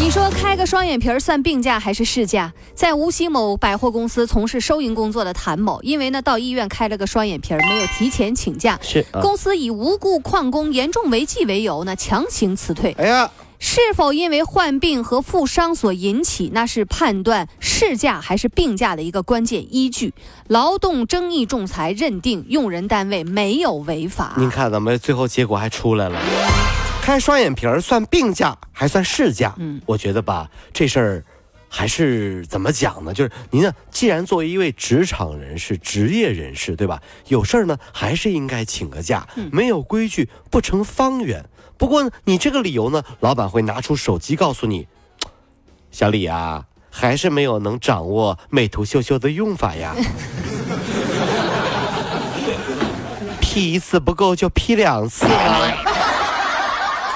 你说开个双眼皮儿算病假还是事假？在无锡某百货公司从事收银工作的谭某，因为呢到医院开了个双眼皮儿，没有提前请假，是啊公司以无故旷工、严重违纪为由呢强行辞退。哎呀，是否因为患病和负伤所引起，那是判断事假还是病假的一个关键依据。劳动争议仲裁认定用人单位没有违法。您看咱们最后结果还出来了，开双眼皮儿算病假还算事假？嗯，我觉得吧，这事儿还是怎么讲呢？就是您呢，既然作为一位职场人士、职业人士，对吧？有事儿呢，还是应该请个假。没有规矩不成方圆。不过，你这个理由呢，老板会拿出手机告诉你，小李啊，还是没有能掌握美图秀秀的用法呀。P 一次不够就 P 两次吗？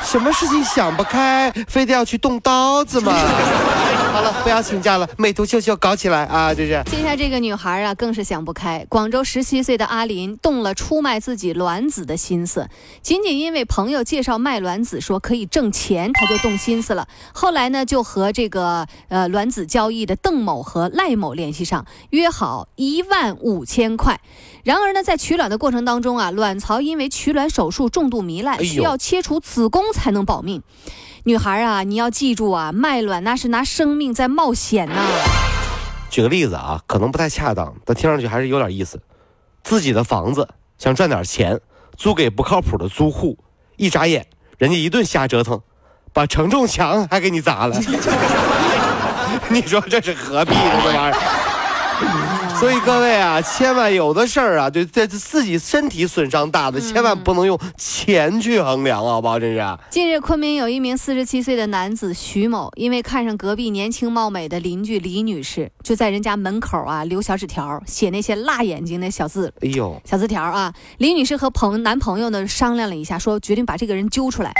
什么事情想不开，非得要去动刀子吗？好了，不要请假了，美图秀秀搞起来啊！这是。接下这个女孩啊，更是想不开。广州十七岁的阿林动了出卖自己卵子的心思，仅仅因为朋友介绍卖卵子说可以挣钱，她就动心思了。后来呢，就和这个呃卵子交易的邓某和赖某联系上，约好一万五千块。然而呢，在取卵的过程当中啊，卵巢因为取卵手术重度糜烂，需要切除子宫才能保命。女孩啊，你要记住啊，卖卵那是拿生命在冒险呐、举个例子啊，可能不太恰当，但听上去还是有点意思。自己的房子想赚点钱，租给不靠谱的租户，一眨眼，人家一顿瞎折腾，把承重墙还给你砸了。你说这是何必呢？这玩意儿。所以各位啊，千万有的事儿啊，对对自己身体损伤大的，千万不能用钱去衡量，好不好？这是。近日，昆明有一名四十七岁的男子徐某，因为看上隔壁年轻貌美的邻居李女士，就在人家门口啊留小纸条，写那些辣眼睛的小字。哎呦，小字条啊，李女士和朋男朋友呢商量了一下，说决定把这个人揪出来。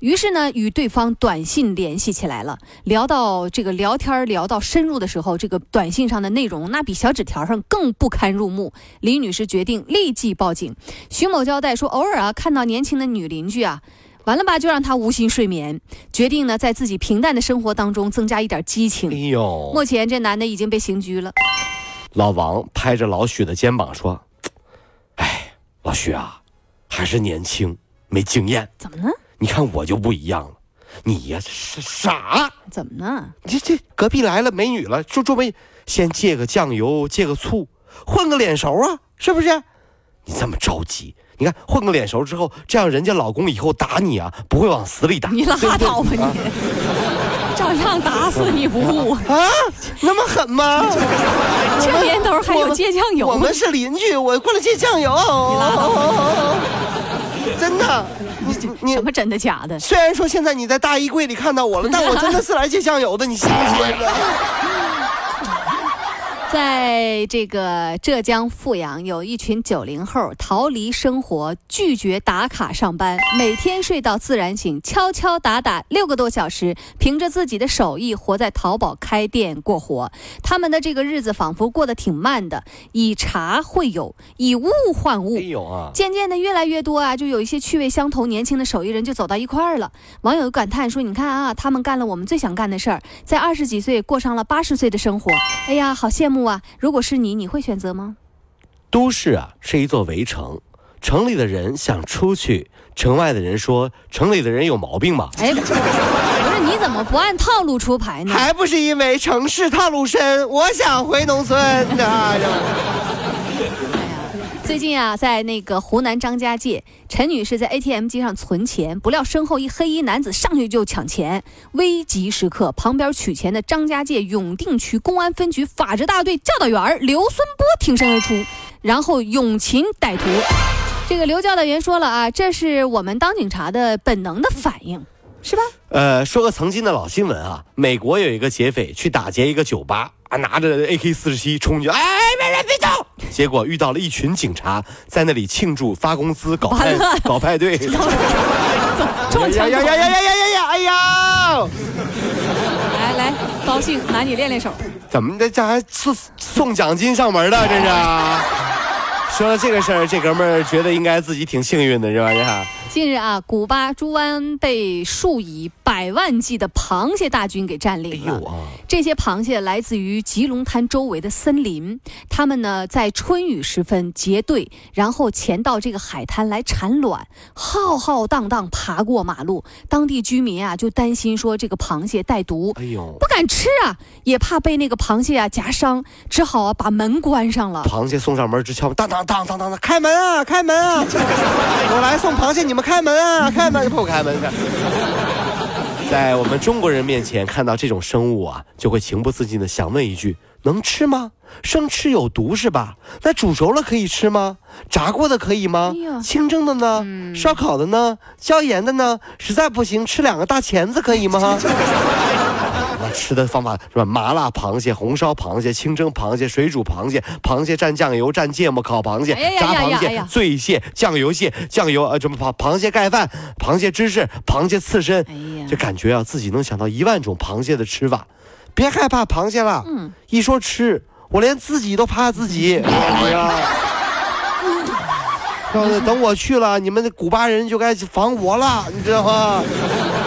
于是呢，与对方短信联系起来了。聊到这个聊天聊到深入的时候，这个短信上的内容那比小纸条上更不堪入目。李女士决定立即报警。徐某交代说，偶尔啊看到年轻的女邻居啊。完了吧，就让她无心睡眠，决定呢，在自己平淡的生活当中增加一点激情哎情。呦，目前这男的已经被刑拘了。老王拍着老许的肩膀说：“哎，老许啊，还是年轻，没经验。怎么呢？你看我就不一样了，你呀是傻。怎么呢？这这隔壁来了美女了，就准备先借个酱油，借个醋，混个脸熟啊，是不是？你这么着急，你看混个脸熟之后，这样人家老公以后打你啊，不会往死里打。你拉倒吧你！啊照样打死你不误。啊，那么狠吗？这年头还有借酱油吗我们？是邻居，我过来借酱油。你拉倒 真的，你你什么真的假的？虽然说现在你在大衣柜里看到我了，但我真的是来借酱油的，你信不信？在这个浙江富阳，有一群九零后逃离生活，拒绝打卡上班，每天睡到自然醒，敲敲打打六个多小时，凭着自己的手艺活在淘宝开店过活。他们的这个日子仿佛过得挺慢的，以茶会友，以物换物哎。呦啊，渐渐的，越来越多啊，就有一些趣味相投、年轻的手艺人就走到一块儿了。网友感叹说：“你看啊，他们干了我们最想干的事儿，在二十几岁过上了八十岁的生活。哎呀，好羡慕啊！如果是你，你会选择吗？都市啊是一座围城，城里的人想出去，城外的人说城里的人有毛病吧？哎，不是你怎么不按套路出牌呢？还不是因为城市套路深，我想回农村啊。最近啊，在那个湖南张家界，陈女士在 ATM 机上存钱，不料身后一黑衣男子上去就抢钱。危急时刻，旁边取钱的张家界永定区公安分局法制大队教导员刘孙波挺身而出，然后勇擒歹徒。这个刘教导员说了啊，这是我们当警察的本能的反应，是吧？呃，说个曾经的老新闻啊，美国有一个劫匪去打劫一个酒吧，啊，拿着 AK 四十七冲进，哎，别别别走！结果遇到了一群警察在那里庆祝发工资搞派 搞派对，撞墙呀呀呀呀呀呀呀！哎呀，来来，高兴拿你练练手。怎么的，这还送送奖金上门的，这是。说到这个事儿，这哥们儿觉得应该自己挺幸运的，是吧？你看。近日啊，古巴猪湾被数以百万计的螃蟹大军给占领了。这些螃蟹来自于吉隆滩周围的森林，它们呢在春雨时分结队，然后潜到这个海滩来产卵，浩浩荡荡爬过马路。当地居民啊就担心说这个螃蟹带毒，哎呦，不敢吃啊，也怕被那个螃蟹啊夹伤，只好啊把门关上了。螃蟹送上门直敲当当当当当当，开门啊，开门啊！我来送螃蟹，你们。开门啊！开门不开门？在我们中国人面前看到这种生物啊，就会情不自禁的想问一句：能吃吗？生吃有毒是吧？那煮熟了可以吃吗？炸过的可以吗？清蒸的呢？烧烤的呢？椒盐的呢？实在不行，吃两个大钳子可以吗？吃的方法是吧？麻辣螃蟹、红烧螃蟹、清蒸螃蟹、水煮螃蟹、螃蟹蘸酱油、蘸芥末、烤螃蟹、炸螃蟹、醉蟹、酱油蟹、酱油呃什么螃螃蟹盖饭、螃蟹芝士、螃蟹刺身，就感觉啊自己能想到一万种螃蟹的吃法。别害怕螃蟹了，一说吃，我连自己都怕自己。哎呀！等我去了，你们的古巴人就该防我了，你知道吗？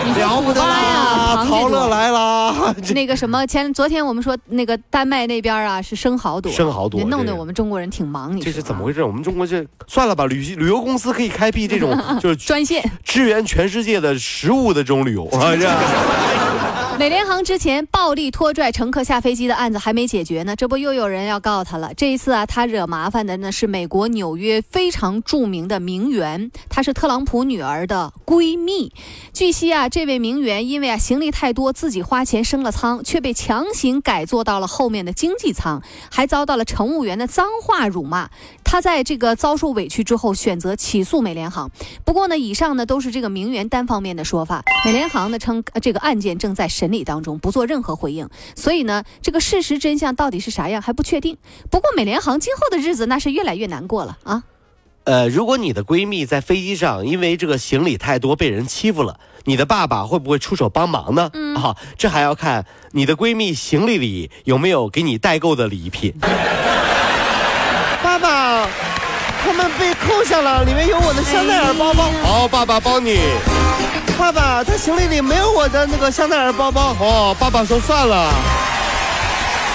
了不得呀！陶乐来啦。那个什么，前昨天我们说那个丹麦那边啊是生蚝多，生蚝多，弄得我们中国人挺忙。你这是怎么回事？我们中国这算了吧，旅旅游公司可以开辟这种 就是专线支援全世界的食物的这种旅游啊，这样。美联航之前暴力拖拽乘客下飞机的案子还没解决呢，这不又有人要告他了？这一次啊，他惹麻烦的呢是美国纽约非常著名的名媛，她是特朗普女儿的闺蜜。据悉啊，这位名媛因为啊行李太多，自己花钱升了舱，却被强行改坐到了后面的经济舱，还遭到了乘务员的脏话辱骂。她在这个遭受委屈之后，选择起诉美联航。不过呢，以上呢都是这个名媛单方面的说法。美联航呢称这个案件正在审。理当中不做任何回应，所以呢，这个事实真相到底是啥样还不确定。不过美联航今后的日子那是越来越难过了啊。呃，如果你的闺蜜在飞机上因为这个行李太多被人欺负了，你的爸爸会不会出手帮忙呢？啊，这还要看你的闺蜜行李里有没有给你代购的礼品。爸爸，他们被扣下了，里面有我的香奈儿包包。好，爸爸帮你。爸爸，他行李里没有我的那个香奈儿包包。哦，爸爸说算了。